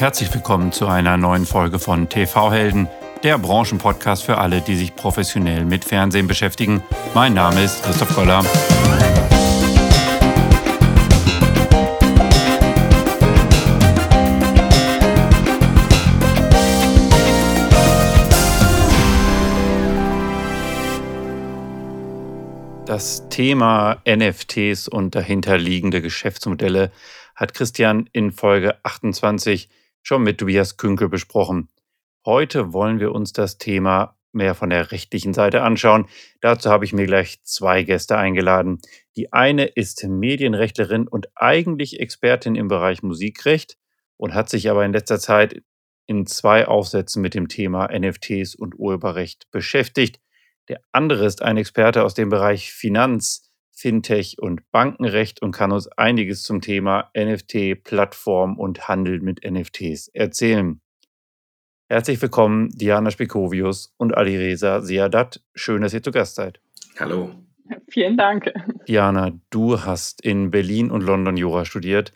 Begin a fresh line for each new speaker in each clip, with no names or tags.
Herzlich willkommen zu einer neuen Folge von TV Helden, der Branchenpodcast für alle, die sich professionell mit Fernsehen beschäftigen. Mein Name ist Christoph Koller. Das Thema NFTs und dahinterliegende Geschäftsmodelle hat Christian in Folge 28 schon mit Tobias Künkel besprochen. Heute wollen wir uns das Thema mehr von der rechtlichen Seite anschauen. Dazu habe ich mir gleich zwei Gäste eingeladen. Die eine ist Medienrechtlerin und eigentlich Expertin im Bereich Musikrecht und hat sich aber in letzter Zeit in zwei Aufsätzen mit dem Thema NFTs und Urheberrecht beschäftigt. Der andere ist ein Experte aus dem Bereich Finanz, Fintech und Bankenrecht und kann uns einiges zum Thema NFT, Plattform und Handel mit NFTs erzählen. Herzlich willkommen, Diana Spikovius und Alireza Siadat. Schön, dass ihr zu Gast seid.
Hallo.
Vielen Dank.
Diana, du hast in Berlin und London Jura studiert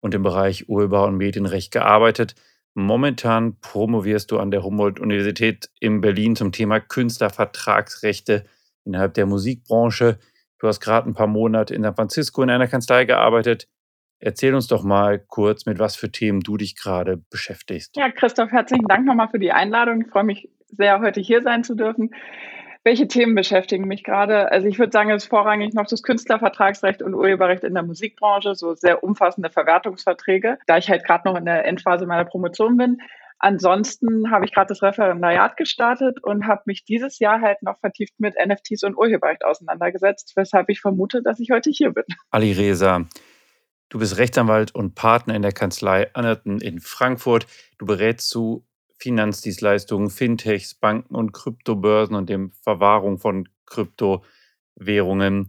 und im Bereich Urheber- und Medienrecht gearbeitet. Momentan promovierst du an der Humboldt-Universität in Berlin zum Thema Künstlervertragsrechte innerhalb der Musikbranche. Du hast gerade ein paar Monate in San Francisco in einer Kanzlei gearbeitet. Erzähl uns doch mal kurz, mit was für Themen du dich gerade beschäftigst.
Ja, Christoph, herzlichen Dank nochmal für die Einladung. Ich freue mich sehr, heute hier sein zu dürfen. Welche Themen beschäftigen mich gerade? Also ich würde sagen, es ist vorrangig noch das Künstlervertragsrecht und Urheberrecht in der Musikbranche, so sehr umfassende Verwertungsverträge, da ich halt gerade noch in der Endphase meiner Promotion bin. Ansonsten habe ich gerade das Referendariat gestartet und habe mich dieses Jahr halt noch vertieft mit NFTs und Urheberrecht auseinandergesetzt, weshalb ich vermute, dass ich heute hier bin.
Ali Reza, du bist Rechtsanwalt und Partner in der Kanzlei Annerton in Frankfurt. Du berätst zu Finanzdienstleistungen, Fintechs, Banken und Kryptobörsen und dem Verwahrung von Kryptowährungen.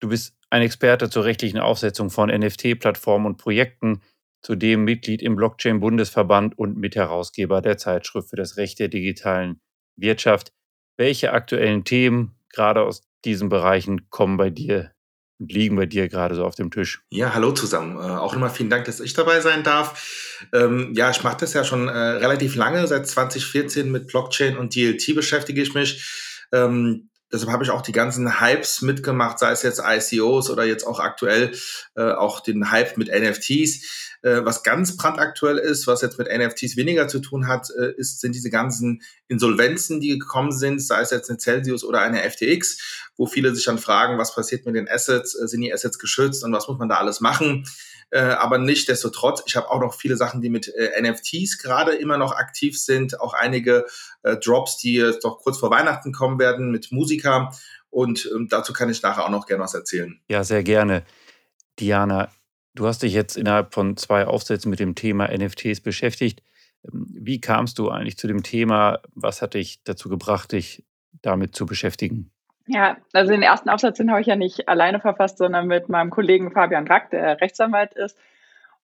Du bist ein Experte zur rechtlichen Aufsetzung von NFT-Plattformen und Projekten zudem Mitglied im Blockchain-Bundesverband und Mitherausgeber der Zeitschrift für das Recht der digitalen Wirtschaft. Welche aktuellen Themen gerade aus diesen Bereichen kommen bei dir und liegen bei dir gerade so auf dem Tisch?
Ja, hallo zusammen. Äh, auch nochmal vielen Dank, dass ich dabei sein darf. Ähm, ja, ich mache das ja schon äh, relativ lange. Seit 2014 mit Blockchain und DLT beschäftige ich mich. Ähm, Deshalb habe ich auch die ganzen Hypes mitgemacht, sei es jetzt ICOs oder jetzt auch aktuell äh, auch den Hype mit NFTs. Äh, was ganz brandaktuell ist, was jetzt mit NFTs weniger zu tun hat, äh, ist, sind diese ganzen Insolvenzen, die gekommen sind, sei es jetzt eine Celsius oder eine FTX, wo viele sich dann fragen, was passiert mit den Assets, äh, sind die Assets geschützt und was muss man da alles machen. Aber nicht desto trotz, ich habe auch noch viele Sachen, die mit NFTs gerade immer noch aktiv sind, auch einige Drops, die jetzt doch kurz vor Weihnachten kommen werden mit Musiker und ähm, dazu kann ich nachher auch noch gerne was erzählen.
Ja, sehr gerne. Diana, du hast dich jetzt innerhalb von zwei Aufsätzen mit dem Thema NFTs beschäftigt. Ähm, wie kamst du eigentlich zu dem Thema? Was hat dich dazu gebracht, dich damit zu beschäftigen?
Ja, also den ersten Aufsatz, habe ich ja nicht alleine verfasst, sondern mit meinem Kollegen Fabian Rack, der Rechtsanwalt ist.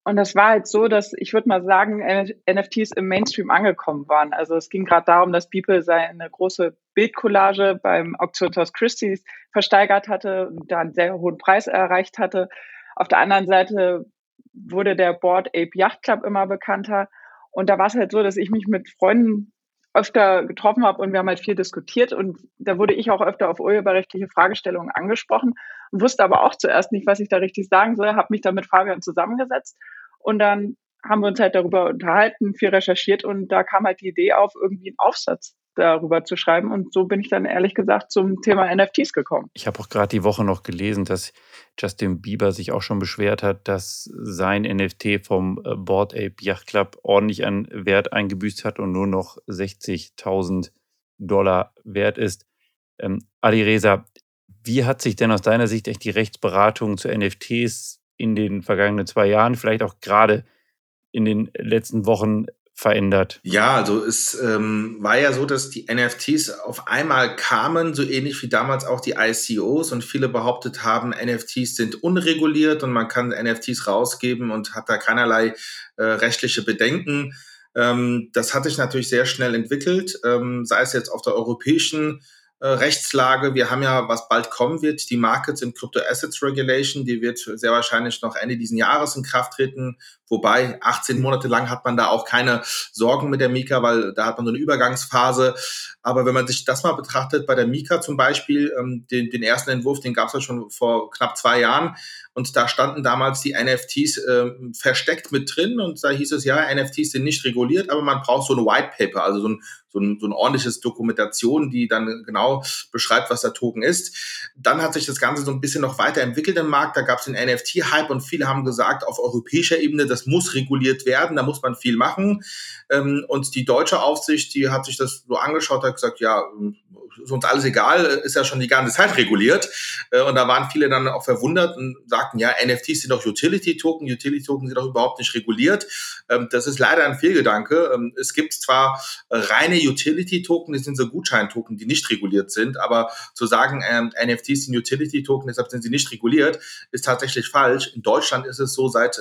Und das war halt so, dass ich würde mal sagen, NFTs im Mainstream angekommen waren. Also es ging gerade darum, dass Beeple seine große Bildcollage beim Auktionshaus Christie's versteigert hatte und da einen sehr hohen Preis erreicht hatte. Auf der anderen Seite wurde der Board Ape Yacht Club immer bekannter. Und da war es halt so, dass ich mich mit Freunden öfter getroffen habe und wir haben halt viel diskutiert und da wurde ich auch öfter auf urheberrechtliche Fragestellungen angesprochen wusste aber auch zuerst nicht, was ich da richtig sagen soll, habe mich dann mit Fabian zusammengesetzt und dann haben wir uns halt darüber unterhalten, viel recherchiert und da kam halt die Idee auf, irgendwie einen Aufsatz darüber zu schreiben. Und so bin ich dann ehrlich gesagt zum Thema NFTs gekommen.
Ich habe auch gerade die Woche noch gelesen, dass Justin Bieber sich auch schon beschwert hat, dass sein NFT vom äh, Board Ape Yacht Club ordentlich an Wert eingebüßt hat und nur noch 60.000 Dollar wert ist. Ähm, Ali Reza, wie hat sich denn aus deiner Sicht echt die Rechtsberatung zu NFTs in den vergangenen zwei Jahren, vielleicht auch gerade in den letzten Wochen verändert?
Ja, also es ähm, war ja so, dass die NFTs auf einmal kamen, so ähnlich wie damals auch die ICOs und viele behauptet haben, NFTs sind unreguliert und man kann NFTs rausgeben und hat da keinerlei äh, rechtliche Bedenken. Ähm, das hat sich natürlich sehr schnell entwickelt, ähm, sei es jetzt auf der europäischen äh, Rechtslage. Wir haben ja, was bald kommen wird, die Markets in Crypto Assets Regulation, die wird sehr wahrscheinlich noch Ende diesen Jahres in Kraft treten, Wobei 18 Monate lang hat man da auch keine Sorgen mit der Mika, weil da hat man so eine Übergangsphase. Aber wenn man sich das mal betrachtet, bei der Mika zum Beispiel, ähm, den, den ersten Entwurf, den gab es ja schon vor knapp zwei Jahren. Und da standen damals die NFTs äh, versteckt mit drin. Und da hieß es ja, NFTs sind nicht reguliert, aber man braucht so ein White Paper, also so ein, so ein, so ein ordentliches Dokumentation, die dann genau beschreibt, was der Token ist. Dann hat sich das Ganze so ein bisschen noch weiterentwickelt im Markt. Da gab es den NFT-Hype und viele haben gesagt, auf europäischer Ebene, das muss reguliert werden, da muss man viel machen. Ähm, und die deutsche Aufsicht, die hat sich das so angeschaut, hat gesagt, ja, ist uns alles egal, ist ja schon die ganze Zeit reguliert. Äh, und da waren viele dann auch verwundert und sagten, ja, NFTs sind doch Utility-Token, Utility-Token sind doch überhaupt nicht reguliert. Ähm, das ist leider ein Fehlgedanke. Ähm, es gibt zwar reine Utility-Token, das sind so Gutscheintoken, die nicht reguliert sind, aber zu sagen, NFTs sind Utility-Token, deshalb sind sie nicht reguliert, ist tatsächlich falsch. In Deutschland ist es so seit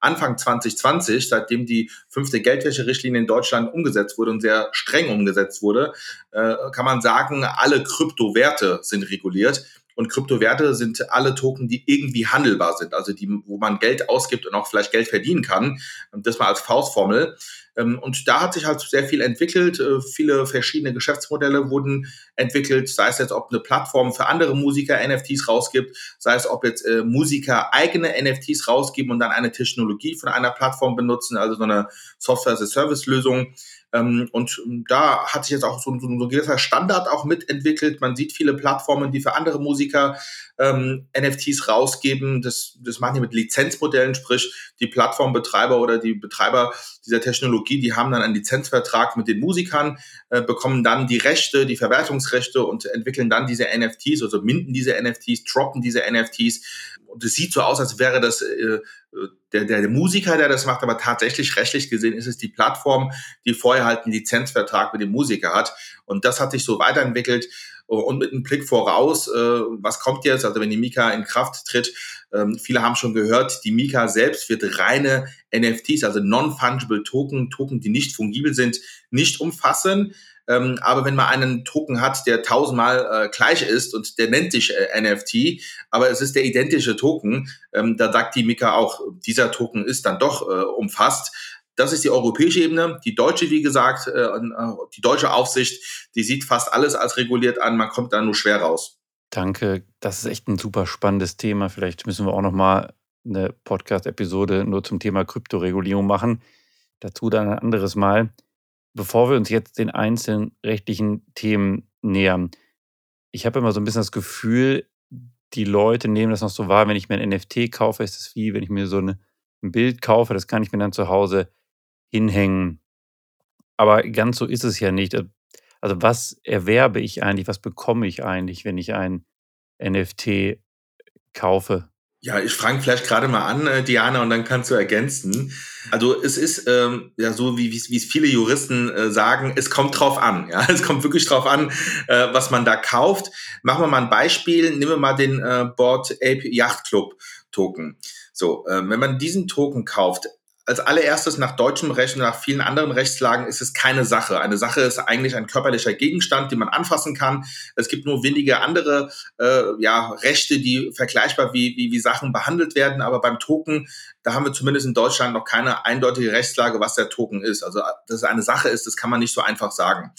Anfang 2020, seitdem die fünfte Geldwäscherichtlinie in Deutschland umgesetzt wurde und sehr streng umgesetzt wurde, äh, kann man sagen, alle Kryptowerte sind reguliert. Und Kryptowerte sind alle Token, die irgendwie handelbar sind, also die, wo man Geld ausgibt und auch vielleicht Geld verdienen kann. Das mal als Faustformel. Ähm, und da hat sich halt sehr viel entwickelt. Äh, viele verschiedene Geschäftsmodelle wurden entwickelt, sei es jetzt, ob eine Plattform für andere Musiker NFTs rausgibt, sei es, ob jetzt äh, Musiker eigene NFTs rausgeben und dann eine Technologie von einer Plattform benutzen, also so eine Software-as-a-Service-Lösung. Ähm, und ähm, da hat sich jetzt auch so, so, ein gewisser Standard auch mitentwickelt. Man sieht viele Plattformen, die für andere Musiker ähm, NFTs rausgeben. Das, das machen die mit Lizenzmodellen, sprich die Plattformbetreiber oder die Betreiber dieser Technologie, die haben dann einen Lizenzvertrag mit den Musikern, äh, bekommen dann die Rechte, die Verwertungsrechte und entwickeln dann diese NFTs, also minden diese NFTs, droppen diese NFTs und es sieht so aus, als wäre das äh, der, der, Musiker, der das macht, aber tatsächlich rechtlich gesehen ist es die Plattform, die vorher halt einen Lizenzvertrag mit dem Musiker hat. Und das hat sich so weiterentwickelt und mit einem Blick voraus, äh, was kommt jetzt, also wenn die Mika in Kraft tritt, ähm, viele haben schon gehört, die Mika selbst wird reine NFTs, also Non-Fungible Token, Token, die nicht fungibel sind, nicht umfassen. Ähm, aber wenn man einen Token hat, der tausendmal äh, gleich ist und der nennt sich äh, NFT, aber es ist der identische Token, ähm, da sagt die Mika auch, dieser Token ist dann doch äh, umfasst. Das ist die europäische Ebene. Die deutsche, wie gesagt, äh, äh, die deutsche Aufsicht, die sieht fast alles als reguliert an. Man kommt da nur schwer raus.
Danke. Das ist echt ein super spannendes Thema. Vielleicht müssen wir auch noch mal eine Podcast-Episode nur zum Thema Kryptoregulierung machen. Dazu dann ein anderes Mal. Bevor wir uns jetzt den einzelnen rechtlichen Themen nähern, ich habe immer so ein bisschen das Gefühl, die Leute nehmen das noch so wahr, wenn ich mir ein NFT kaufe, ist es wie, wenn ich mir so eine, ein Bild kaufe, das kann ich mir dann zu Hause hinhängen. Aber ganz so ist es ja nicht. Also was erwerbe ich eigentlich, was bekomme ich eigentlich, wenn ich ein NFT kaufe?
Ja, ich fange vielleicht gerade mal an, äh, Diana, und dann kannst du ergänzen. Also es ist ähm, ja so, wie wie es viele Juristen äh, sagen, es kommt drauf an. Ja, es kommt wirklich drauf an, äh, was man da kauft. Machen wir mal ein Beispiel. Nehmen wir mal den äh, Board Ape Yacht Club Token. So, äh, wenn man diesen Token kauft, als allererstes nach deutschem Recht und nach vielen anderen Rechtslagen ist es keine Sache. Eine Sache ist eigentlich ein körperlicher Gegenstand, den man anfassen kann. Es gibt nur wenige andere äh, ja, Rechte, die vergleichbar wie, wie, wie Sachen behandelt werden. Aber beim Token, da haben wir zumindest in Deutschland noch keine eindeutige Rechtslage, was der Token ist. Also dass es eine Sache ist, das kann man nicht so einfach sagen.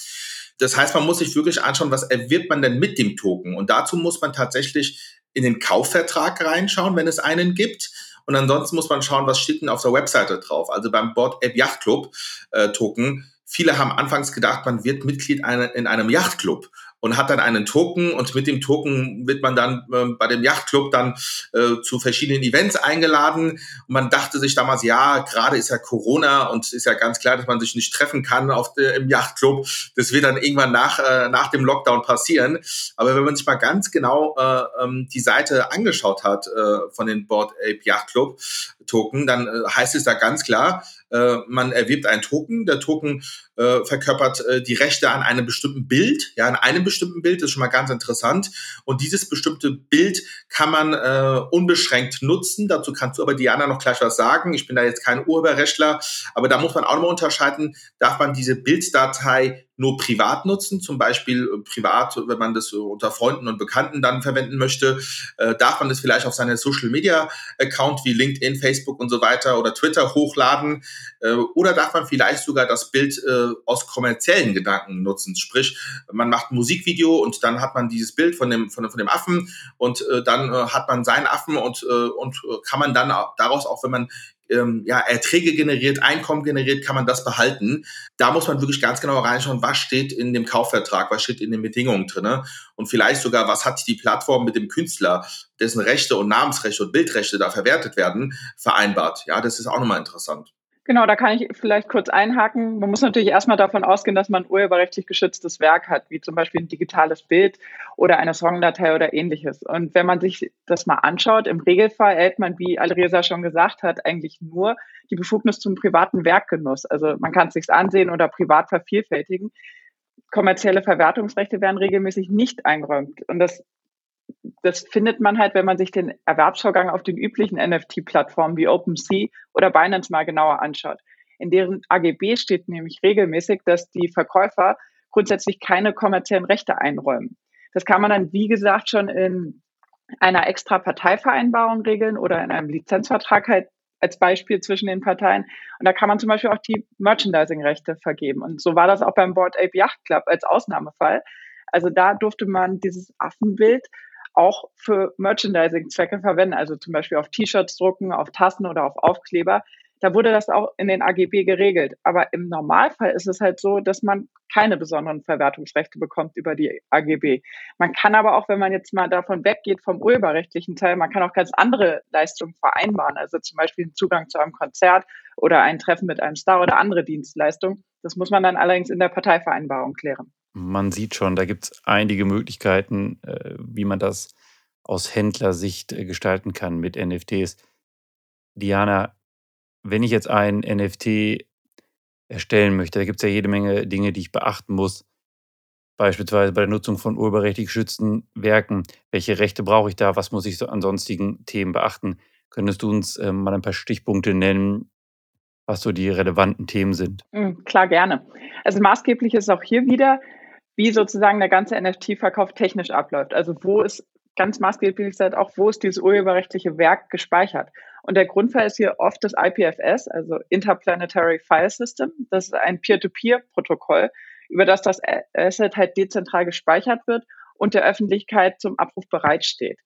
Das heißt, man muss sich wirklich anschauen, was erwirbt man denn mit dem Token? Und dazu muss man tatsächlich in den Kaufvertrag reinschauen, wenn es einen gibt. Und ansonsten muss man schauen, was steht denn auf der Webseite drauf. Also beim Board App Yacht Club äh, Token. Viele haben anfangs gedacht, man wird Mitglied in einem Yachtclub und hat dann einen Token und mit dem Token wird man dann äh, bei dem Yachtclub dann äh, zu verschiedenen Events eingeladen und man dachte sich damals, ja, gerade ist ja Corona und ist ja ganz klar, dass man sich nicht treffen kann auf der, im Yachtclub. Das wird dann irgendwann nach, äh, nach dem Lockdown passieren. Aber wenn man sich mal ganz genau äh, ähm, die Seite angeschaut hat äh, von den Board Ape Yacht Club Token, dann äh, heißt es da ganz klar, äh, man erwirbt einen Token. Der Token äh, verkörpert äh, die Rechte an einem bestimmten Bild, ja, an einem bestimmten Bild, das ist schon mal ganz interessant. Und dieses bestimmte Bild kann man äh, unbeschränkt nutzen. Dazu kannst du aber Diana noch gleich was sagen. Ich bin da jetzt kein Urheberrechtler, aber da muss man auch nochmal unterscheiden, darf man diese Bilddatei nur privat nutzen, zum Beispiel äh, privat, wenn man das unter Freunden und Bekannten dann verwenden möchte, äh, darf man das vielleicht auf seine Social Media Account wie LinkedIn, Facebook und so weiter oder Twitter hochladen äh, oder darf man vielleicht sogar das Bild äh, aus kommerziellen Gedanken nutzen, sprich man macht ein Musikvideo und dann hat man dieses Bild von dem von, dem, von dem Affen und äh, dann äh, hat man seinen Affen und äh, und kann man dann daraus auch wenn man ähm, ja, Erträge generiert, Einkommen generiert, kann man das behalten. Da muss man wirklich ganz genau reinschauen, was steht in dem Kaufvertrag, was steht in den Bedingungen drin und vielleicht sogar, was hat die Plattform mit dem Künstler, dessen Rechte und Namensrechte und Bildrechte da verwertet werden, vereinbart. Ja, das ist auch nochmal interessant.
Genau, da kann ich vielleicht kurz einhaken. Man muss natürlich erstmal davon ausgehen, dass man urheberrechtlich geschütztes Werk hat, wie zum Beispiel ein digitales Bild oder eine Songdatei oder ähnliches. Und wenn man sich das mal anschaut, im Regelfall erhält man, wie Alreza schon gesagt hat, eigentlich nur die Befugnis zum privaten Werkgenuss. Also man kann es sich ansehen oder privat vervielfältigen. Kommerzielle Verwertungsrechte werden regelmäßig nicht eingeräumt. Und das das findet man halt, wenn man sich den Erwerbsvorgang auf den üblichen NFT-Plattformen wie OpenSea oder Binance mal genauer anschaut. In deren AGB steht nämlich regelmäßig, dass die Verkäufer grundsätzlich keine kommerziellen Rechte einräumen. Das kann man dann, wie gesagt, schon in einer extra Parteivereinbarung regeln oder in einem Lizenzvertrag halt als Beispiel zwischen den Parteien. Und da kann man zum Beispiel auch die Merchandising-Rechte vergeben. Und so war das auch beim Board Ape Yacht Club als Ausnahmefall. Also da durfte man dieses Affenbild auch für Merchandising-Zwecke verwenden, also zum Beispiel auf T-Shirts drucken, auf Tassen oder auf Aufkleber. Da wurde das auch in den AGB geregelt. Aber im Normalfall ist es halt so, dass man keine besonderen Verwertungsrechte bekommt über die AGB. Man kann aber auch, wenn man jetzt mal davon weggeht vom urheberrechtlichen Teil, man kann auch ganz andere Leistungen vereinbaren. Also zum Beispiel einen Zugang zu einem Konzert oder ein Treffen mit einem Star oder andere Dienstleistungen. Das muss man dann allerdings in der Parteivereinbarung klären
man sieht schon, da gibt es einige Möglichkeiten, äh, wie man das aus Händlersicht äh, gestalten kann mit NFTs. Diana, wenn ich jetzt ein NFT erstellen möchte, da gibt es ja jede Menge Dinge, die ich beachten muss. Beispielsweise bei der Nutzung von urheberrechtlich geschützten Werken. Welche Rechte brauche ich da? Was muss ich so an sonstigen Themen beachten? Könntest du uns äh, mal ein paar Stichpunkte nennen, was so die relevanten Themen sind?
Mhm, klar, gerne. Also maßgeblich ist auch hier wieder, wie sozusagen der ganze NFT-Verkauf technisch abläuft. Also wo ist ganz maßgeblich halt auch, wo ist dieses urheberrechtliche Werk gespeichert? Und der Grundfall ist hier oft das IPFS, also Interplanetary File System. Das ist ein Peer-to-Peer-Protokoll, über das das Asset halt dezentral gespeichert wird und der Öffentlichkeit zum Abruf bereitsteht.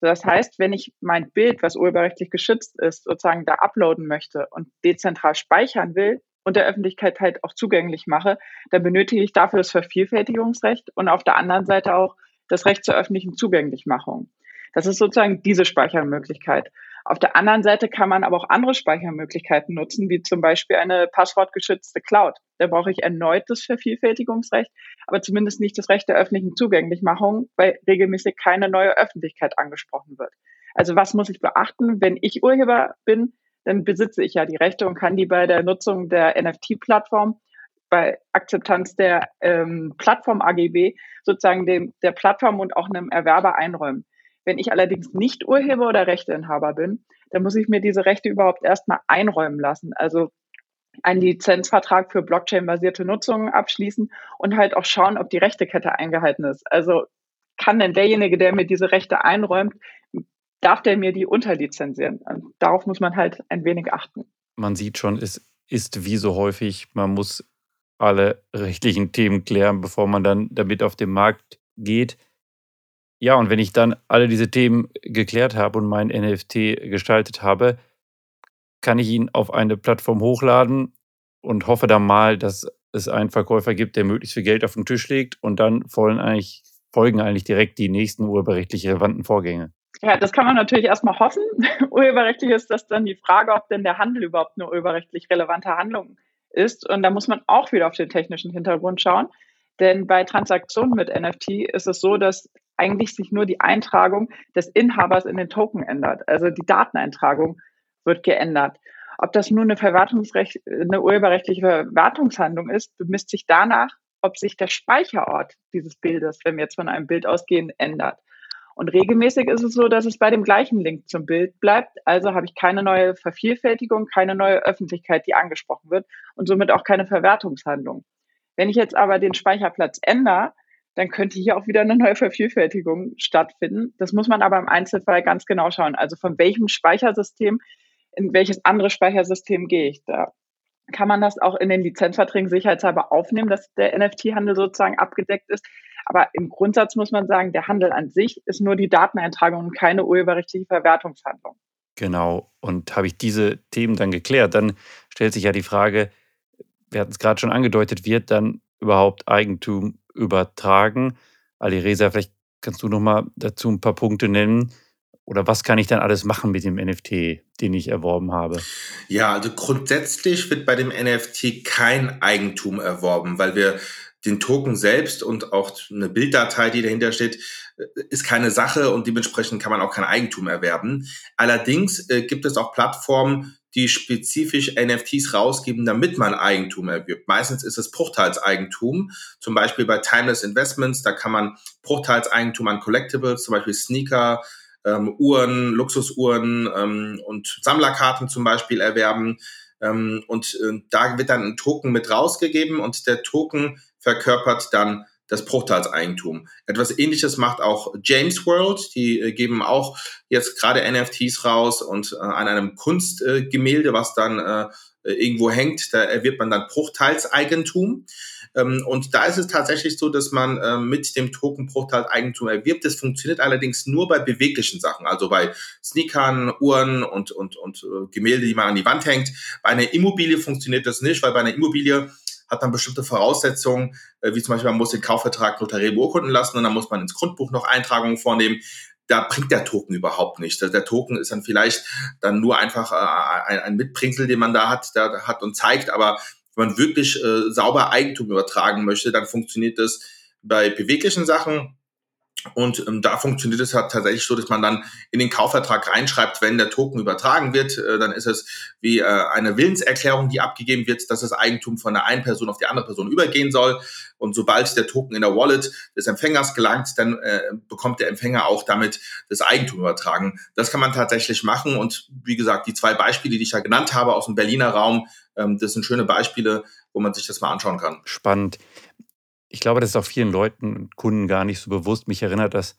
Das heißt, wenn ich mein Bild, was urheberrechtlich geschützt ist, sozusagen da uploaden möchte und dezentral speichern will, und der Öffentlichkeit halt auch zugänglich mache, dann benötige ich dafür das Vervielfältigungsrecht und auf der anderen Seite auch das Recht zur öffentlichen Zugänglichmachung. Das ist sozusagen diese Speichermöglichkeit. Auf der anderen Seite kann man aber auch andere Speichermöglichkeiten nutzen, wie zum Beispiel eine passwortgeschützte Cloud. Da brauche ich erneut das Vervielfältigungsrecht, aber zumindest nicht das Recht der öffentlichen Zugänglichmachung, weil regelmäßig keine neue Öffentlichkeit angesprochen wird. Also was muss ich beachten, wenn ich Urheber bin? Dann besitze ich ja die Rechte und kann die bei der Nutzung der NFT-Plattform bei Akzeptanz der ähm, Plattform-AGB sozusagen dem, der Plattform und auch einem Erwerber einräumen. Wenn ich allerdings nicht Urheber oder Rechteinhaber bin, dann muss ich mir diese Rechte überhaupt erstmal einräumen lassen. Also einen Lizenzvertrag für Blockchain-basierte Nutzungen abschließen und halt auch schauen, ob die Rechtekette eingehalten ist. Also kann denn derjenige, der mir diese Rechte einräumt, darf der mir die unterlizenzieren? Und darauf muss man halt ein wenig achten.
Man sieht schon, es ist wie so häufig, man muss alle rechtlichen Themen klären, bevor man dann damit auf den Markt geht. Ja, und wenn ich dann alle diese Themen geklärt habe und mein NFT gestaltet habe, kann ich ihn auf eine Plattform hochladen und hoffe dann mal, dass es einen Verkäufer gibt, der möglichst viel Geld auf den Tisch legt und dann folgen eigentlich, folgen eigentlich direkt die nächsten urheberrechtlich relevanten Vorgänge.
Ja, das kann man natürlich erstmal hoffen. urheberrechtlich ist das dann die Frage, ob denn der Handel überhaupt eine urheberrechtlich relevante Handlung ist. Und da muss man auch wieder auf den technischen Hintergrund schauen. Denn bei Transaktionen mit NFT ist es so, dass eigentlich sich nur die Eintragung des Inhabers in den Token ändert. Also die Dateneintragung wird geändert. Ob das nur eine, Verwertungsrecht, eine urheberrechtliche Verwertungshandlung ist, bemisst sich danach, ob sich der Speicherort dieses Bildes, wenn wir jetzt von einem Bild ausgehen, ändert. Und regelmäßig ist es so, dass es bei dem gleichen Link zum Bild bleibt. Also habe ich keine neue Vervielfältigung, keine neue Öffentlichkeit, die angesprochen wird und somit auch keine Verwertungshandlung. Wenn ich jetzt aber den Speicherplatz ändere, dann könnte hier auch wieder eine neue Vervielfältigung stattfinden. Das muss man aber im Einzelfall ganz genau schauen. Also von welchem Speichersystem in welches andere Speichersystem gehe ich. Da kann man das auch in den Lizenzverträgen sicherheitshalber aufnehmen, dass der NFT-Handel sozusagen abgedeckt ist. Aber im Grundsatz muss man sagen, der Handel an sich ist nur die Dateneintragung und keine urheberrechtliche Verwertungshandlung.
Genau. Und habe ich diese Themen dann geklärt, dann stellt sich ja die Frage, wir hatten es gerade schon angedeutet, wird dann überhaupt Eigentum übertragen? Ali Reza, vielleicht kannst du noch mal dazu ein paar Punkte nennen. Oder was kann ich dann alles machen mit dem NFT, den ich erworben habe?
Ja, also grundsätzlich wird bei dem NFT kein Eigentum erworben, weil wir den Token selbst und auch eine Bilddatei, die dahinter steht, äh, ist keine Sache und dementsprechend kann man auch kein Eigentum erwerben. Allerdings äh, gibt es auch Plattformen, die spezifisch NFTs rausgeben, damit man Eigentum erwirbt. Meistens ist es Bruchteilseigentum, zum Beispiel bei Timeless Investments, da kann man Bruchteilseigentum an Collectibles, zum Beispiel Sneaker, ähm, Uhren, Luxusuhren ähm, und Sammlerkarten zum Beispiel erwerben. Ähm, und äh, da wird dann ein Token mit rausgegeben und der Token verkörpert dann das Bruchteilseigentum. Etwas ähnliches macht auch James World. Die äh, geben auch jetzt gerade NFTs raus und äh, an einem Kunstgemälde, was dann äh, irgendwo hängt, da erwirbt man dann Bruchteilseigentum. Ähm, und da ist es tatsächlich so, dass man äh, mit dem Token Bruchteilseigentum erwirbt. Das funktioniert allerdings nur bei beweglichen Sachen, also bei Sneakern, Uhren und, und, und äh, Gemälde, die man an die Wand hängt. Bei einer Immobilie funktioniert das nicht, weil bei einer Immobilie hat man bestimmte Voraussetzungen, äh, wie zum Beispiel man muss den Kaufvertrag notariell beurkunden lassen und dann muss man ins Grundbuch noch Eintragungen vornehmen da bringt der Token überhaupt nichts. Der Token ist dann vielleicht dann nur einfach äh, ein, Mitbringsel, den man da hat, der hat und zeigt, aber wenn man wirklich äh, sauber Eigentum übertragen möchte, dann funktioniert das bei beweglichen Sachen und ähm, da funktioniert es halt tatsächlich so, dass man dann in den Kaufvertrag reinschreibt, wenn der Token übertragen wird, äh, dann ist es wie äh, eine Willenserklärung, die abgegeben wird, dass das Eigentum von der einen Person auf die andere Person übergehen soll. Und sobald der Token in der Wallet des Empfängers gelangt, dann äh, bekommt der Empfänger auch damit das Eigentum übertragen. Das kann man tatsächlich machen. Und wie gesagt, die zwei Beispiele, die ich ja genannt habe aus dem Berliner Raum, ähm, das sind schöne Beispiele, wo man sich das mal anschauen kann.
Spannend ich glaube, das ist auch vielen Leuten und Kunden gar nicht so bewusst. Mich erinnert das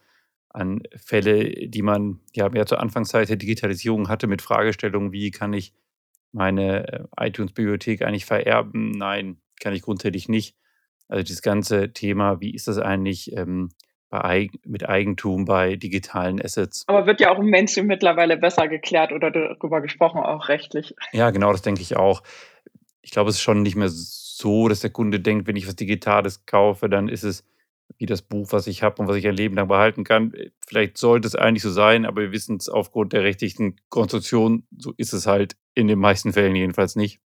an Fälle, die man ja mehr zur Anfangszeit der Digitalisierung hatte mit Fragestellungen, wie kann ich meine äh, iTunes-Bibliothek eigentlich vererben? Nein, kann ich grundsätzlich nicht. Also das ganze Thema, wie ist das eigentlich ähm, bei, mit Eigentum bei digitalen Assets?
Aber wird ja auch im Mainstream mittlerweile besser geklärt oder darüber gesprochen, auch rechtlich.
Ja, genau, das denke ich auch. Ich glaube, es ist schon nicht mehr so so, dass der Kunde denkt, wenn ich was Digitales kaufe, dann ist es wie das Buch, was ich habe und was ich ein Leben lang behalten kann. Vielleicht sollte es eigentlich so sein, aber wir wissen es aufgrund der rechtlichen Konstruktion, so ist es halt in den meisten Fällen jedenfalls nicht.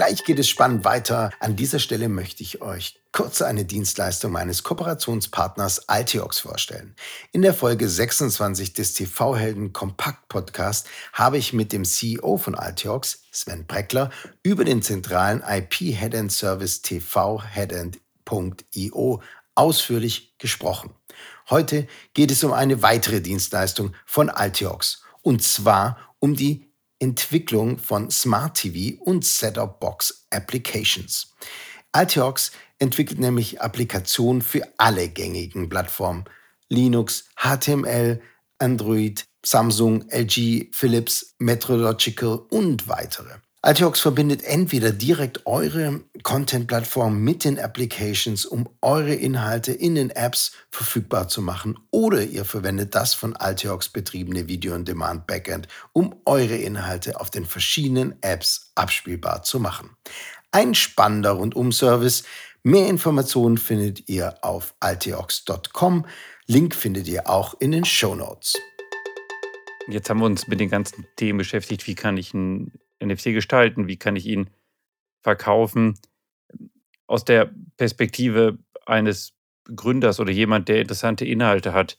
Gleich geht es spannend weiter. An dieser Stelle möchte ich euch kurz eine Dienstleistung meines Kooperationspartners Altiox vorstellen. In der Folge 26 des TV-Helden Kompakt Podcast habe ich mit dem CEO von Altiox, Sven Breckler, über den zentralen IP Headend Service tvheadend.io ausführlich gesprochen. Heute geht es um eine weitere Dienstleistung von Altiox und zwar um die Entwicklung von Smart TV und Set-up-Box Applications. Altiox entwickelt nämlich Applikationen für alle gängigen Plattformen. Linux, HTML, Android, Samsung, LG, Philips, Metrological und weitere. Altiox verbindet entweder direkt eure Content-Plattform mit den Applications, um eure Inhalte in den Apps verfügbar zu machen, oder ihr verwendet das von Altiox betriebene Video-on-Demand-Backend, um eure Inhalte auf den verschiedenen Apps abspielbar zu machen. Ein spannender Rundum-Service. Mehr Informationen findet ihr auf altiox.com. Link findet ihr auch in den Show Notes.
Jetzt haben wir uns mit den ganzen Themen beschäftigt. Wie kann ich ein NFT gestalten? Wie kann ich ihn verkaufen? Aus der Perspektive eines Gründers oder jemand, der interessante Inhalte hat.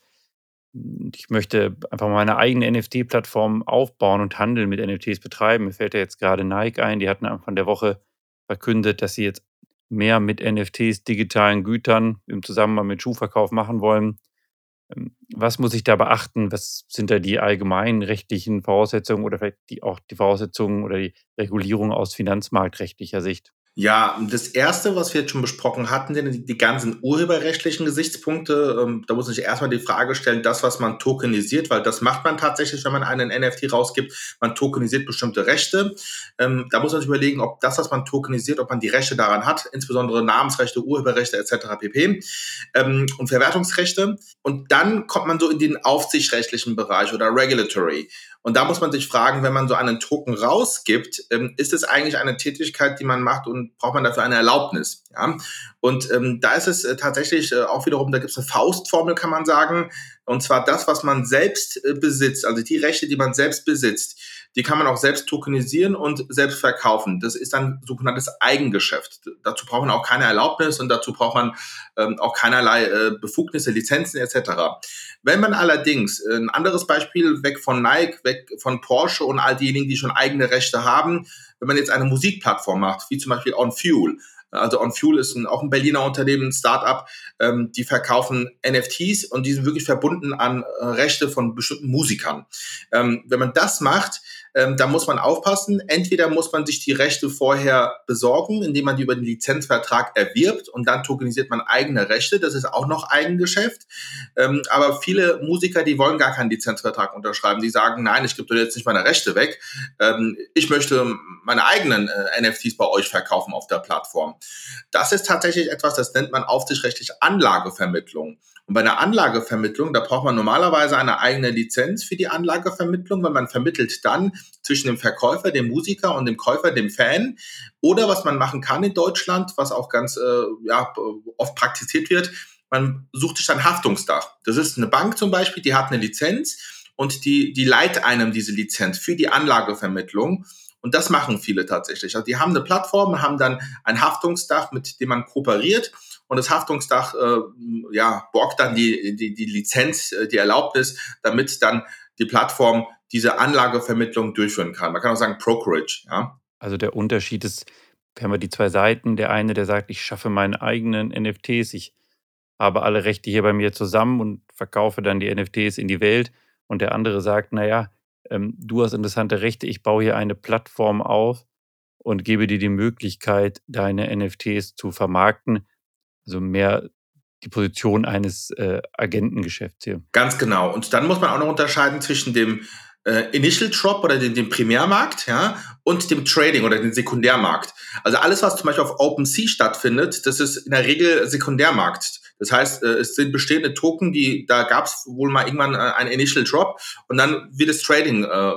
Ich möchte einfach meine eigene NFT-Plattform aufbauen und Handeln mit NFTs betreiben. Mir fällt ja jetzt gerade Nike ein. Die hatten Anfang der Woche verkündet, dass sie jetzt mehr mit NFTs, digitalen Gütern im Zusammenhang mit Schuhverkauf machen wollen. Ähm, was muss ich da beachten? Was sind da die allgemeinen rechtlichen Voraussetzungen oder vielleicht die, auch die Voraussetzungen oder die Regulierung aus finanzmarktrechtlicher Sicht?
Ja, das erste, was wir jetzt schon besprochen hatten, sind die, ganzen urheberrechtlichen Gesichtspunkte. Ähm, da muss ich erstmal die Frage stellen, das, was man tokenisiert, weil das macht man tatsächlich, wenn man einen NFT rausgibt. Man tokenisiert bestimmte Rechte. Ähm, da muss man sich überlegen, ob das, was man tokenisiert, ob man die Rechte daran hat, insbesondere Namensrechte, Urheberrechte etc. pp. Ähm, und Verwertungsrechte. Und dann kommt man so in den aufsichtsrechtlichen Bereich oder regulatory. Und da muss man sich fragen, wenn man so einen Token rausgibt, ähm, ist es eigentlich eine Tätigkeit, die man macht und braucht man dafür eine Erlaubnis? Ja? Und ähm, da ist es äh, tatsächlich äh, auch wiederum, da gibt es eine Faustformel, kann man sagen. Und zwar das, was man selbst äh, besitzt, also die Rechte, die man selbst besitzt, die kann man auch selbst tokenisieren und selbst verkaufen. Das ist dann sogenanntes Eigengeschäft. Dazu braucht man auch keine Erlaubnis und dazu braucht man ähm, auch keinerlei äh, Befugnisse, Lizenzen etc. Wenn man allerdings, äh, ein anderes Beispiel, weg von Nike, weg von Porsche und all diejenigen, die schon eigene Rechte haben, wenn man jetzt eine Musikplattform macht, wie zum Beispiel On Fuel, also On Fuel ist ein, auch ein Berliner Unternehmen, ein Startup, ähm, die verkaufen NFTs und die sind wirklich verbunden an äh, Rechte von bestimmten Musikern. Ähm, wenn man das macht, ähm, da muss man aufpassen. Entweder muss man sich die Rechte vorher besorgen, indem man die über den Lizenzvertrag erwirbt und dann tokenisiert man eigene Rechte. Das ist auch noch Eigengeschäft. Ähm, aber viele Musiker, die wollen gar keinen Lizenzvertrag unterschreiben. Die sagen, nein, ich gebe dir jetzt nicht meine Rechte weg. Ähm, ich möchte meine eigenen äh, NFTs bei euch verkaufen auf der Plattform. Das ist tatsächlich etwas, das nennt man aufsichtsrechtlich Anlagevermittlung. Und bei einer Anlagevermittlung, da braucht man normalerweise eine eigene Lizenz für die Anlagevermittlung, weil man vermittelt dann zwischen dem Verkäufer, dem Musiker und dem Käufer, dem Fan. Oder was man machen kann in Deutschland, was auch ganz äh, ja, oft praktiziert wird, man sucht sich ein Haftungsdach. Das ist eine Bank zum Beispiel, die hat eine Lizenz und die, die leiht einem diese Lizenz für die Anlagevermittlung. Und das machen viele tatsächlich. Also die haben eine Plattform, haben dann ein Haftungsdach, mit dem man kooperiert. Und das Haftungsdach äh, ja, borgt dann die, die, die Lizenz, äh, die Erlaubnis, damit dann die Plattform diese Anlagevermittlung durchführen kann. Man kann auch sagen Brokerage. Ja?
Also der Unterschied ist, wir haben ja die zwei Seiten. Der eine, der sagt, ich schaffe meine eigenen NFTs, ich habe alle Rechte hier bei mir zusammen und verkaufe dann die NFTs in die Welt. Und der andere sagt, naja, ähm, du hast interessante Rechte, ich baue hier eine Plattform auf und gebe dir die Möglichkeit, deine NFTs zu vermarkten. Also mehr die Position eines äh, Agentengeschäfts hier.
Ganz genau. Und dann muss man auch noch unterscheiden zwischen dem äh, Initial Drop oder dem, dem Primärmarkt ja, und dem Trading oder dem Sekundärmarkt. Also alles, was zum Beispiel auf OpenSea stattfindet, das ist in der Regel Sekundärmarkt. Das heißt, äh, es sind bestehende Token, die da gab es wohl mal irgendwann äh, ein Initial Drop und dann wird das Trading äh,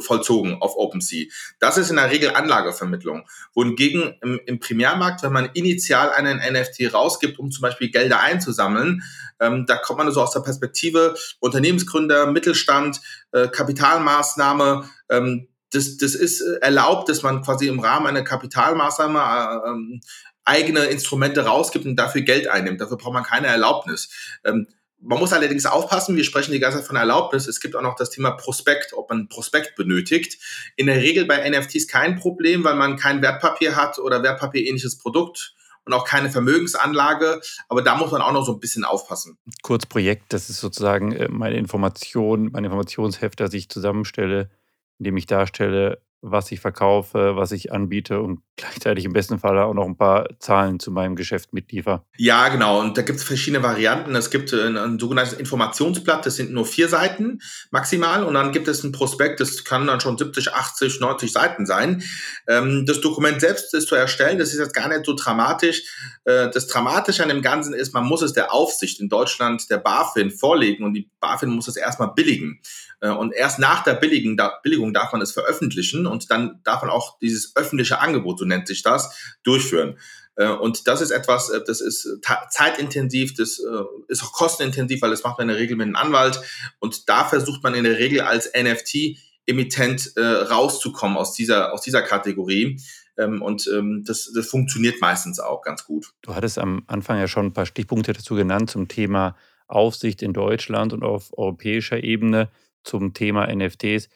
vollzogen auf OpenSea. Das ist in der Regel Anlagevermittlung. Wohingegen im, im Primärmarkt, wenn man initial einen NFT rausgibt, um zum Beispiel Gelder einzusammeln, ähm, da kommt man so aus der Perspektive Unternehmensgründer, Mittelstand, äh, Kapitalmaßnahme. Ähm, das, das ist erlaubt, dass man quasi im Rahmen einer Kapitalmaßnahme äh, ähm, eigene Instrumente rausgibt und dafür Geld einnimmt. Dafür braucht man keine Erlaubnis. Ähm, man muss allerdings aufpassen, wir sprechen die ganze Zeit von Erlaubnis. Es gibt auch noch das Thema Prospekt, ob man Prospekt benötigt. In der Regel bei NFTs kein Problem, weil man kein Wertpapier hat oder Wertpapierähnliches Produkt und auch keine Vermögensanlage. Aber da muss man auch noch so ein bisschen aufpassen.
Kurzprojekt, das ist sozusagen äh, meine Information, mein Informationsheft, das ich zusammenstelle, indem ich darstelle, was ich verkaufe, was ich anbiete und gleichzeitig im besten Fall auch noch ein paar Zahlen zu meinem Geschäft mitliefer.
Ja, genau. Und da gibt es verschiedene Varianten. Es gibt ein, ein, sogenanntes Informationsblatt, das sind nur vier Seiten maximal. Und dann gibt es ein Prospekt, das kann dann schon 70, 80, 90 Seiten sein. Ähm, das Dokument selbst ist zu erstellen, das ist jetzt gar nicht so dramatisch. Äh, das Dramatische an dem Ganzen ist, man muss es der Aufsicht in Deutschland, der BaFin, vorlegen und die BaFin muss es erstmal billigen. Äh, und erst nach der Billigung, Billigung darf man es veröffentlichen und dann darf man auch dieses öffentliche Angebot, so nennt sich das, durchführen. Äh, und das ist etwas, äh, das ist zeitintensiv, das ist auch kostenintensiv, weil das macht man in der Regel mit einem Anwalt. Und da versucht man in der Regel als NFT-Emittent rauszukommen aus dieser, aus dieser Kategorie. Ähm, und ähm, das, das funktioniert meistens auch ganz gut.
Du hattest am Anfang ja schon ein paar Stichpunkte dazu genannt zum Thema Aufsicht in Deutschland und auf europäischer Ebene zum Thema NFTs.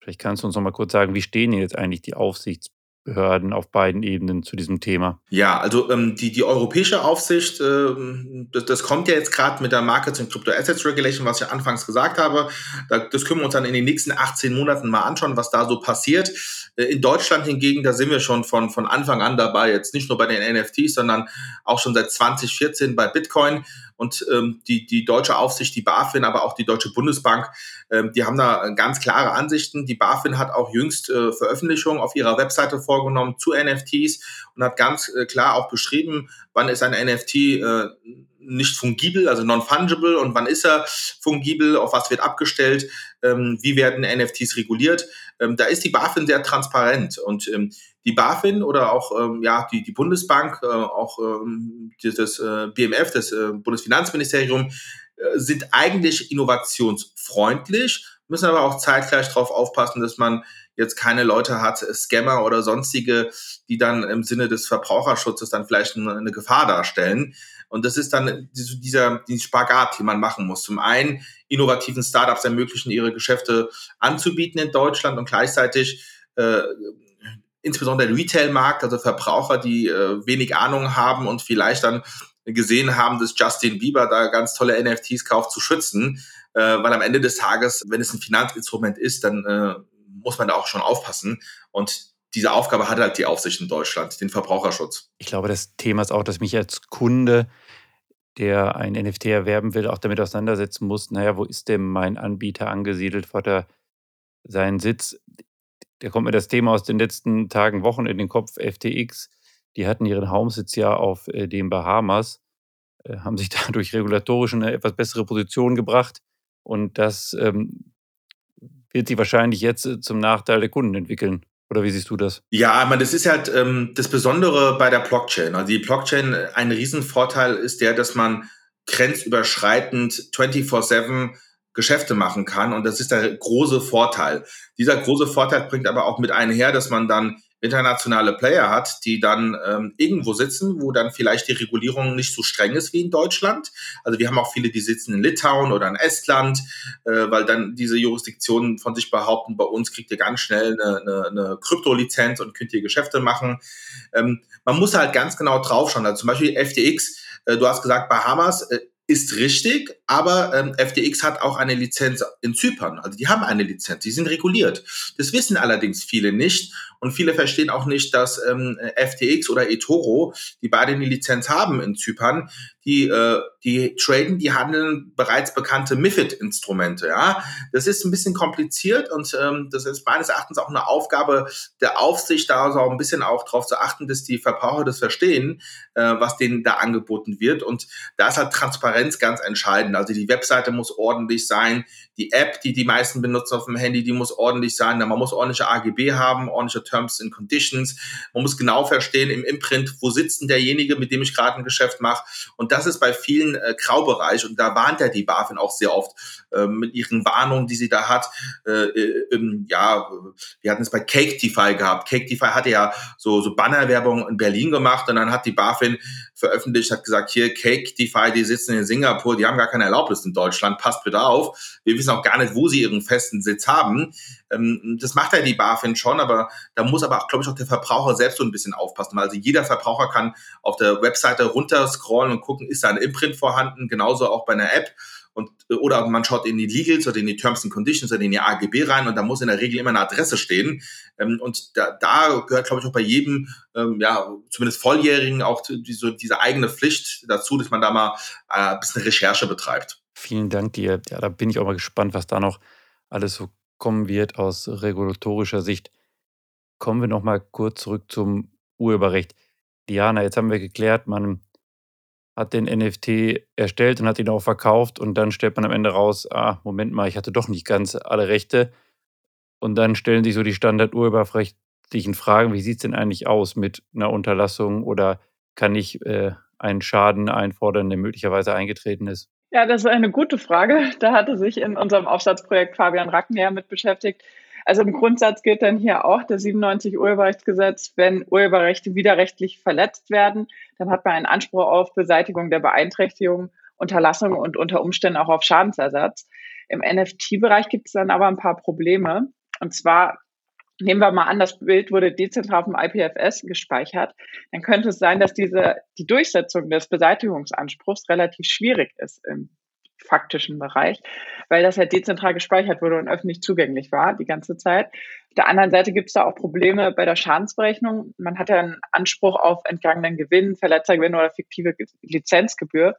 Vielleicht kannst du uns noch mal kurz sagen, wie stehen jetzt eigentlich die Aufsichtsbehörden Behörden auf beiden Ebenen zu diesem Thema?
Ja, also ähm, die, die europäische Aufsicht, ähm, das, das kommt ja jetzt gerade mit der Markets and Crypto Assets Regulation, was ich anfangs gesagt habe. Da, das können wir uns dann in den nächsten 18 Monaten mal anschauen, was da so passiert. Äh, in Deutschland hingegen, da sind wir schon von, von Anfang an dabei, jetzt nicht nur bei den NFTs, sondern auch schon seit 2014 bei Bitcoin. Und ähm, die, die deutsche Aufsicht, die BaFin, aber auch die Deutsche Bundesbank, ähm, die haben da ganz klare Ansichten. Die BaFin hat auch jüngst äh, Veröffentlichungen auf ihrer Webseite vorgenommen zu NFTs und hat ganz äh, klar auch beschrieben, wann ist ein NFT äh, nicht fungibel, also non-fungible und wann ist er fungibel, auf was wird abgestellt, ähm, wie werden NFTs reguliert. Ähm, da ist die BaFin sehr transparent und ähm, die BaFin oder auch ähm, ja die, die Bundesbank, äh, auch ähm, das äh, BMF, das äh, Bundesfinanzministerium, äh, sind eigentlich innovationsfreundlich, müssen aber auch zeitgleich darauf aufpassen, dass man jetzt keine Leute hat, Scammer oder sonstige, die dann im Sinne des Verbraucherschutzes dann vielleicht eine, eine Gefahr darstellen. Und das ist dann dieser, dieser Spagat, den man machen muss. Zum einen innovativen Startups ermöglichen, ihre Geschäfte anzubieten in Deutschland und gleichzeitig äh, insbesondere der Retail-Markt, also Verbraucher, die äh, wenig Ahnung haben und vielleicht dann gesehen haben, dass Justin Bieber da ganz tolle NFTs kauft, zu schützen. Äh, weil am Ende des Tages, wenn es ein Finanzinstrument ist, dann äh, muss man da auch schon aufpassen. Und diese Aufgabe hat halt die Aufsicht in Deutschland, den Verbraucherschutz.
Ich glaube, das Thema ist auch, dass mich als Kunde, der ein NFT erwerben will, auch damit auseinandersetzen muss, naja, wo ist denn mein Anbieter angesiedelt? Wo hat er seinen Sitz? da kommt mir das Thema aus den letzten Tagen, Wochen in den Kopf, FTX. Die hatten ihren Hauptsitz ja auf äh, den Bahamas, äh, haben sich dadurch regulatorisch in eine etwas bessere Position gebracht. Und das ähm, wird sich wahrscheinlich jetzt äh, zum Nachteil der Kunden entwickeln. Oder wie siehst du das?
Ja, man, das ist halt ähm, das Besondere bei der Blockchain. Also die Blockchain, ein Riesenvorteil ist der, dass man grenzüberschreitend 24-7 Geschäfte machen kann. Und das ist der große Vorteil. Dieser große Vorteil bringt aber auch mit einher, dass man dann internationale Player hat, die dann ähm, irgendwo sitzen, wo dann vielleicht die Regulierung nicht so streng ist wie in Deutschland. Also wir haben auch viele, die sitzen in Litauen oder in Estland, äh, weil dann diese Jurisdiktionen von sich behaupten, bei uns kriegt ihr ganz schnell eine, eine, eine Kryptolizenz und könnt ihr Geschäfte machen. Ähm, man muss halt ganz genau draufschauen. Also zum Beispiel FTX, äh, du hast gesagt Bahamas, äh, ist richtig, aber ähm, FTX hat auch eine Lizenz in Zypern. Also die haben eine Lizenz, die sind reguliert. Das wissen allerdings viele nicht und viele verstehen auch nicht, dass ähm, FTX oder eToro, die beide eine Lizenz haben in Zypern, die, äh, die traden, die handeln bereits bekannte MIFID-Instrumente. Ja, das ist ein bisschen kompliziert und ähm, das ist meines Erachtens auch eine Aufgabe der Aufsicht, da so ein bisschen auch darauf zu achten, dass die Verbraucher das verstehen, äh, was denen da angeboten wird. Und da ist halt Transparenz ganz entscheidend. Also die Webseite muss ordentlich sein, die App, die die meisten benutzen auf dem Handy, die muss ordentlich sein. Man muss ordentliche AGB haben, ordentliche Terms and Conditions. Man muss genau verstehen im Imprint, wo sitzt denn derjenige, mit dem ich gerade ein Geschäft mache. Und das ist bei vielen äh, Graubereich. Und da warnt ja die BaFin auch sehr oft äh, mit ihren Warnungen, die sie da hat. Äh, äh, ja, wir hatten es bei Cake DeFi gehabt. Cake DeFi hatte ja so, so Bannerwerbung in Berlin gemacht und dann hat die BaFin veröffentlicht, hat gesagt, hier Cake DeFi, die sitzen in Singapur, die haben gar keine Erlaubnis in Deutschland, passt bitte auf. Wir wissen auch gar nicht, wo sie ihren festen Sitz haben. Ähm, das macht ja die BaFin schon, aber da muss aber auch, glaube ich, auch der Verbraucher selbst so ein bisschen aufpassen. Also jeder Verbraucher kann auf der Webseite runterscrollen und gucken, ist da ein Imprint vorhanden, genauso auch bei einer App. Und, oder man schaut in die Legals oder in die Terms and Conditions oder in die AGB rein und da muss in der Regel immer eine Adresse stehen. Ähm, und da, da gehört, glaube ich, auch bei jedem, ähm, ja, zumindest Volljährigen auch diese, diese eigene Pflicht dazu, dass man da mal äh, ein bisschen Recherche betreibt.
Vielen Dank dir. Ja, da bin ich auch mal gespannt, was da noch alles so kommen wird aus regulatorischer Sicht. Kommen wir noch mal kurz zurück zum Urheberrecht. Diana, jetzt haben wir geklärt, man hat den NFT erstellt und hat ihn auch verkauft und dann stellt man am Ende raus, ah, Moment mal, ich hatte doch nicht ganz alle Rechte. Und dann stellen sich so die standardurheberrechtlichen Fragen, wie sieht es denn eigentlich aus mit einer Unterlassung oder kann ich äh, einen Schaden einfordern, der möglicherweise eingetreten ist?
Ja, das ist eine gute Frage. Da hatte sich in unserem Aufsatzprojekt Fabian Rackenherr mit beschäftigt. Also im Grundsatz gilt dann hier auch das 97 Urheberrechtsgesetz, wenn Urheberrechte widerrechtlich verletzt werden, dann hat man einen Anspruch auf Beseitigung der Beeinträchtigung, Unterlassung und unter Umständen auch auf Schadensersatz. Im NFT-Bereich gibt es dann aber ein paar Probleme. Und zwar nehmen wir mal an, das Bild wurde dezentral dem IPFS gespeichert, dann könnte es sein, dass diese, die Durchsetzung des Beseitigungsanspruchs relativ schwierig ist im faktischen Bereich, weil das halt dezentral gespeichert wurde und öffentlich zugänglich war die ganze Zeit. Auf der anderen Seite gibt es da auch Probleme bei der Schadensberechnung. Man hat ja einen Anspruch auf entgangenen Gewinn, Verletzergewinn oder fiktive Lizenzgebühr.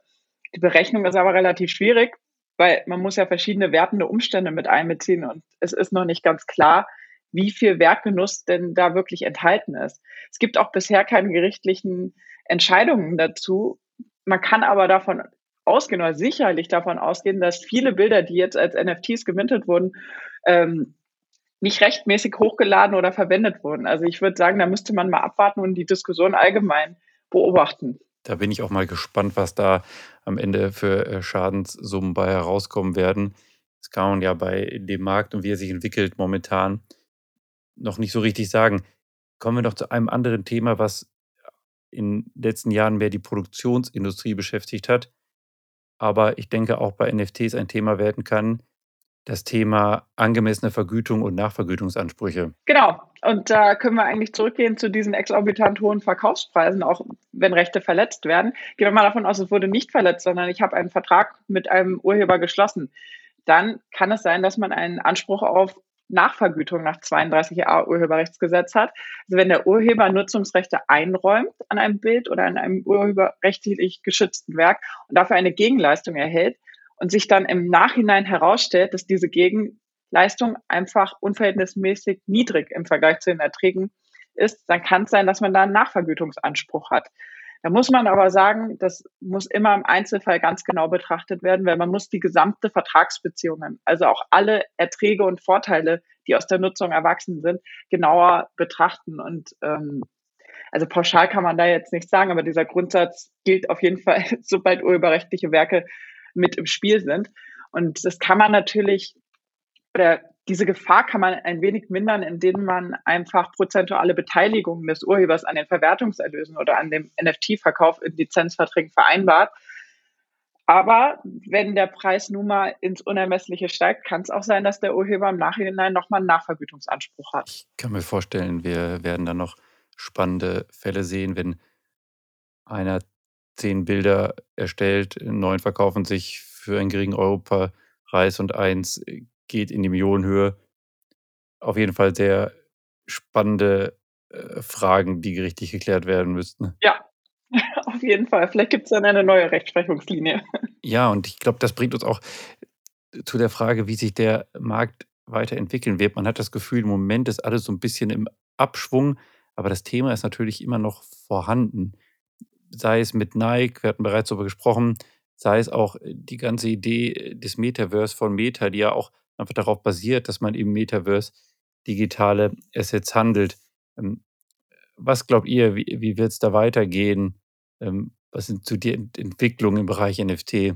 Die Berechnung ist aber relativ schwierig, weil man muss ja verschiedene wertende Umstände mit einbeziehen und es ist noch nicht ganz klar, wie viel Werkgenuss denn da wirklich enthalten ist. Es gibt auch bisher keine gerichtlichen Entscheidungen dazu. Man kann aber davon ausgehen oder sicherlich davon ausgehen, dass viele Bilder, die jetzt als NFTs gemintet wurden, ähm, nicht rechtmäßig hochgeladen oder verwendet wurden. Also ich würde sagen, da müsste man mal abwarten und die Diskussion allgemein beobachten.
Da bin ich auch mal gespannt, was da am Ende für äh, Schadenssummen bei herauskommen werden. Das kann man ja bei dem Markt und wie er sich entwickelt momentan noch nicht so richtig sagen. Kommen wir noch zu einem anderen Thema, was in den letzten Jahren mehr die Produktionsindustrie beschäftigt hat, aber ich denke auch bei NFTs ein Thema werden kann, das Thema angemessene Vergütung und Nachvergütungsansprüche.
Genau. Und da können wir eigentlich zurückgehen zu diesen exorbitant hohen Verkaufspreisen, auch wenn Rechte verletzt werden. Gehen wir mal davon aus, es wurde nicht verletzt, sondern ich habe einen Vertrag mit einem Urheber geschlossen. Dann kann es sein, dass man einen Anspruch auf Nachvergütung nach 32a Urheberrechtsgesetz hat. Also wenn der Urheber Nutzungsrechte einräumt an einem Bild oder an einem urheberrechtlich geschützten Werk und dafür eine Gegenleistung erhält und sich dann im Nachhinein herausstellt, dass diese Gegenleistung einfach unverhältnismäßig niedrig im Vergleich zu den Erträgen ist, dann kann es sein, dass man da einen Nachvergütungsanspruch hat. Da muss man aber sagen, das muss immer im Einzelfall ganz genau betrachtet werden, weil man muss die gesamte Vertragsbeziehungen, also auch alle Erträge und Vorteile, die aus der Nutzung erwachsen sind, genauer betrachten. Und ähm, also pauschal kann man da jetzt nicht sagen, aber dieser Grundsatz gilt auf jeden Fall, sobald urheberrechtliche Werke mit im Spiel sind. Und das kann man natürlich, oder diese Gefahr kann man ein wenig mindern, indem man einfach prozentuale Beteiligungen des Urhebers an den Verwertungserlösen oder an dem NFT-Verkauf in Lizenzverträgen vereinbart. Aber wenn der Preis nun mal ins Unermessliche steigt, kann es auch sein, dass der Urheber im Nachhinein nochmal einen Nachvergütungsanspruch hat.
Ich kann mir vorstellen, wir werden dann noch spannende Fälle sehen, wenn einer zehn Bilder erstellt, neun verkaufen sich für einen geringen Europapreis und eins geht in die Millionenhöhe. Auf jeden Fall sehr spannende äh, Fragen, die gerichtlich geklärt werden müssten.
Ja, auf jeden Fall. Vielleicht gibt es dann eine neue Rechtsprechungslinie.
Ja, und ich glaube, das bringt uns auch zu der Frage, wie sich der Markt weiterentwickeln wird. Man hat das Gefühl, im Moment ist alles so ein bisschen im Abschwung, aber das Thema ist natürlich immer noch vorhanden. Sei es mit Nike, wir hatten bereits darüber gesprochen, sei es auch die ganze Idee des Metaverse von Meta, die ja auch einfach darauf basiert, dass man im Metaverse digitale Assets handelt. Ähm, was glaubt ihr, wie, wie wird es da weitergehen? Ähm, was sind so die Entwicklungen im Bereich NFT?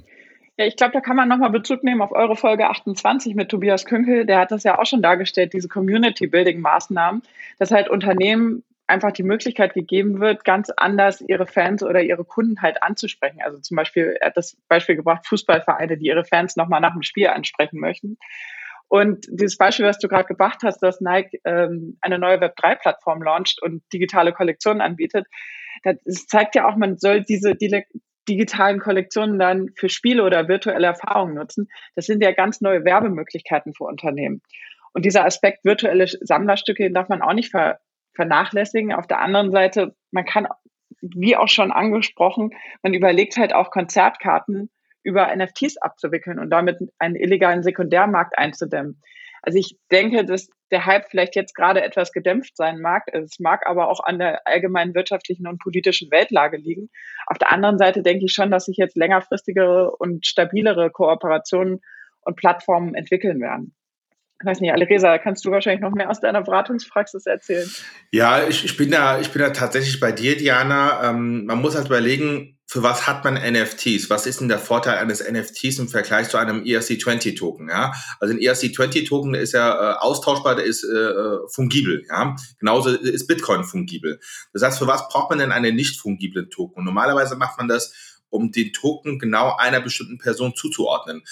Ja, ich glaube, da kann man nochmal Bezug nehmen auf eure Folge 28 mit Tobias Künkel. Der hat das ja auch schon dargestellt, diese Community-Building-Maßnahmen, dass halt Unternehmen einfach die Möglichkeit gegeben wird, ganz anders ihre Fans oder ihre Kunden halt anzusprechen. Also zum Beispiel, er hat das Beispiel gebracht, Fußballvereine, die ihre Fans nochmal nach dem Spiel ansprechen möchten. Und dieses Beispiel, was du gerade gebracht hast, dass Nike ähm, eine neue Web3-Plattform launcht und digitale Kollektionen anbietet, das zeigt ja auch, man soll diese digitalen Kollektionen dann für Spiele oder virtuelle Erfahrungen nutzen. Das sind ja ganz neue Werbemöglichkeiten für Unternehmen. Und dieser Aspekt virtuelle Sammlerstücke darf man auch nicht ver vernachlässigen. Auf der anderen Seite, man kann, wie auch schon angesprochen, man überlegt halt auch Konzertkarten über NFTs abzuwickeln und damit einen illegalen Sekundärmarkt einzudämmen. Also ich denke, dass der Hype vielleicht jetzt gerade etwas gedämpft sein mag. Es mag aber auch an der allgemeinen wirtschaftlichen und politischen Weltlage liegen. Auf der anderen Seite denke ich schon, dass sich jetzt längerfristigere und stabilere Kooperationen und Plattformen entwickeln werden. Ich weiß nicht, Alireza, kannst du wahrscheinlich noch mehr aus deiner Beratungspraxis erzählen?
Ja, ich, ich bin da, ich bin da tatsächlich bei dir, Diana. Ähm, man muss halt überlegen, für was hat man NFTs? Was ist denn der Vorteil eines NFTs im Vergleich zu einem ERC20-Token? Ja? Also ein ERC20-Token ist ja äh, austauschbar, der ist äh, äh, fungibel. Ja? Genauso ist Bitcoin fungibel. Das heißt, für was braucht man denn einen nicht fungiblen Token? normalerweise macht man das, um den Token genau einer bestimmten Person zuzuordnen.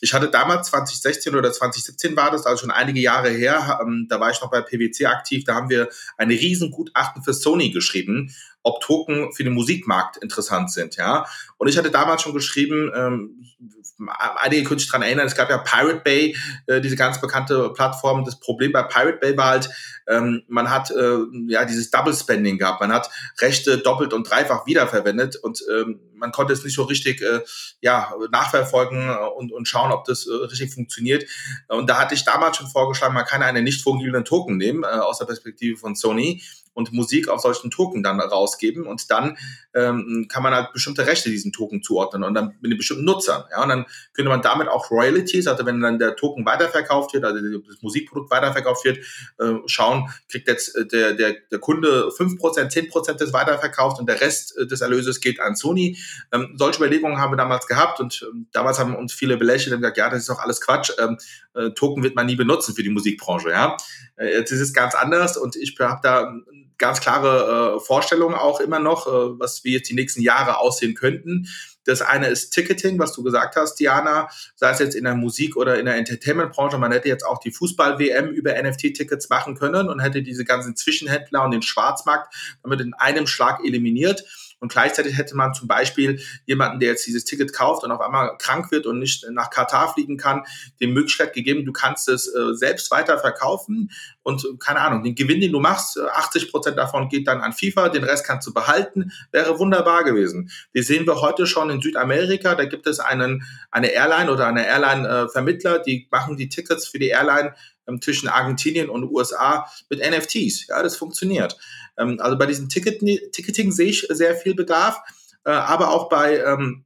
Ich hatte damals 2016 oder 2017 war das, also schon einige Jahre her, ähm, da war ich noch bei PwC aktiv, da haben wir eine riesen Gutachten für Sony geschrieben, ob Token für den Musikmarkt interessant sind, ja. Und ich hatte damals schon geschrieben, ähm, einige können sich daran erinnern, es gab ja Pirate Bay, äh, diese ganz bekannte Plattform. Das Problem bei Pirate Bay war halt, ähm, man hat äh, ja dieses Double Spending gehabt. Man hat Rechte doppelt und dreifach wiederverwendet und ähm, man konnte es nicht so richtig äh, ja, nachverfolgen und, und schauen, ob das äh, richtig funktioniert. Und da hatte ich damals schon vorgeschlagen, man kann einen nicht fungierenden Token nehmen, äh, aus der Perspektive von Sony und Musik auf solchen Token dann rausgeben und dann ähm, kann man halt bestimmte Rechte diesen Token zuordnen und dann mit den bestimmten Nutzern. Ja, und dann könnte man damit auch Royalties, also wenn dann der Token weiterverkauft wird, also das Musikprodukt weiterverkauft wird, äh, schauen, kriegt jetzt äh, der, der, der Kunde 5%, 10% des weiterverkauft und der Rest äh, des Erlöses geht an Sony. Ähm, solche Überlegungen haben wir damals gehabt und ähm, damals haben uns viele belächelt und gesagt, ja, das ist doch alles Quatsch. Ähm, äh, Token wird man nie benutzen für die Musikbranche. Ja, äh, jetzt ist es ganz anders und ich habe da ganz klare äh, Vorstellungen auch immer noch, äh, was wir jetzt die nächsten Jahre aussehen könnten. Das eine ist Ticketing, was du gesagt hast, Diana, sei es jetzt in der Musik- oder in der Entertainment-Branche. Man hätte jetzt auch die Fußball-WM über NFT-Tickets machen können und hätte diese ganzen Zwischenhändler und den Schwarzmarkt damit in einem Schlag eliminiert. Und gleichzeitig hätte man zum Beispiel jemanden, der jetzt dieses Ticket kauft und auf einmal krank wird und nicht nach Katar fliegen kann, die Möglichkeit gegeben, du kannst es äh, selbst weiter verkaufen und keine Ahnung, den Gewinn, den du machst, 80 äh, Prozent davon geht dann an FIFA, den Rest kannst du behalten, wäre wunderbar gewesen. Die sehen wir heute schon in Südamerika, da gibt es einen, eine Airline oder eine Airline-Vermittler, die machen die Tickets für die Airline zwischen Argentinien und USA mit NFTs. Ja, das funktioniert. Ähm, also bei diesem Ticket, Ticketing sehe ich sehr viel Bedarf, äh, aber auch bei ähm,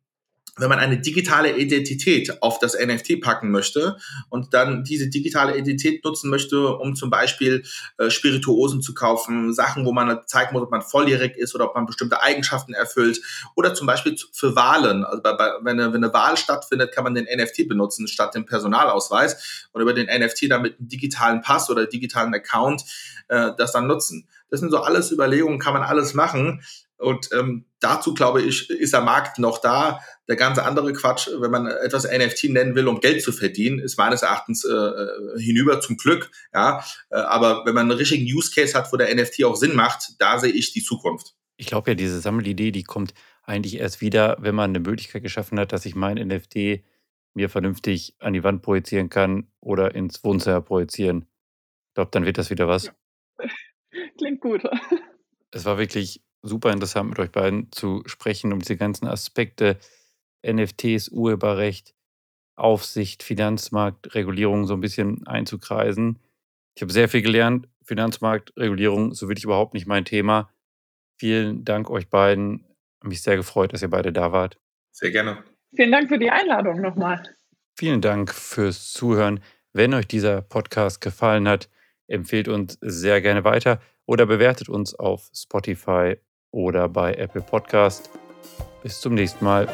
wenn man eine digitale Identität auf das NFT packen möchte und dann diese digitale Identität nutzen möchte, um zum Beispiel äh, Spirituosen zu kaufen, Sachen, wo man zeigen muss, ob man volljährig ist oder ob man bestimmte Eigenschaften erfüllt oder zum Beispiel für Wahlen. Also bei, bei, wenn, eine, wenn eine Wahl stattfindet, kann man den NFT benutzen statt dem Personalausweis und über den NFT dann mit einem digitalen Pass oder digitalen Account äh, das dann nutzen. Das sind so alles Überlegungen, kann man alles machen. Und ähm, dazu, glaube ich, ist der Markt noch da. Der ganze andere Quatsch, wenn man etwas NFT nennen will, um Geld zu verdienen, ist meines Erachtens äh, äh, hinüber zum Glück. Ja, äh, aber wenn man einen richtigen Use Case hat, wo der NFT auch Sinn macht, da sehe ich die Zukunft.
Ich glaube ja, diese Sammelidee, die kommt eigentlich erst wieder, wenn man eine Möglichkeit geschaffen hat, dass ich mein NFT mir vernünftig an die Wand projizieren kann oder ins Wohnzimmer projizieren. Ich glaube, dann wird das wieder was.
Klingt gut.
Es war wirklich super interessant, mit euch beiden zu sprechen, um diese ganzen Aspekte NFTs, Urheberrecht, Aufsicht, Finanzmarkt, Regulierung so ein bisschen einzukreisen. Ich habe sehr viel gelernt. Finanzmarktregulierung, so wirklich überhaupt nicht mein Thema. Vielen Dank euch beiden. Mich sehr gefreut, dass ihr beide da wart.
Sehr gerne.
Vielen Dank für die Einladung nochmal.
Vielen Dank fürs Zuhören. Wenn euch dieser Podcast gefallen hat, empfehlt uns sehr gerne weiter oder bewertet uns auf Spotify oder bei Apple Podcast. Bis zum nächsten Mal.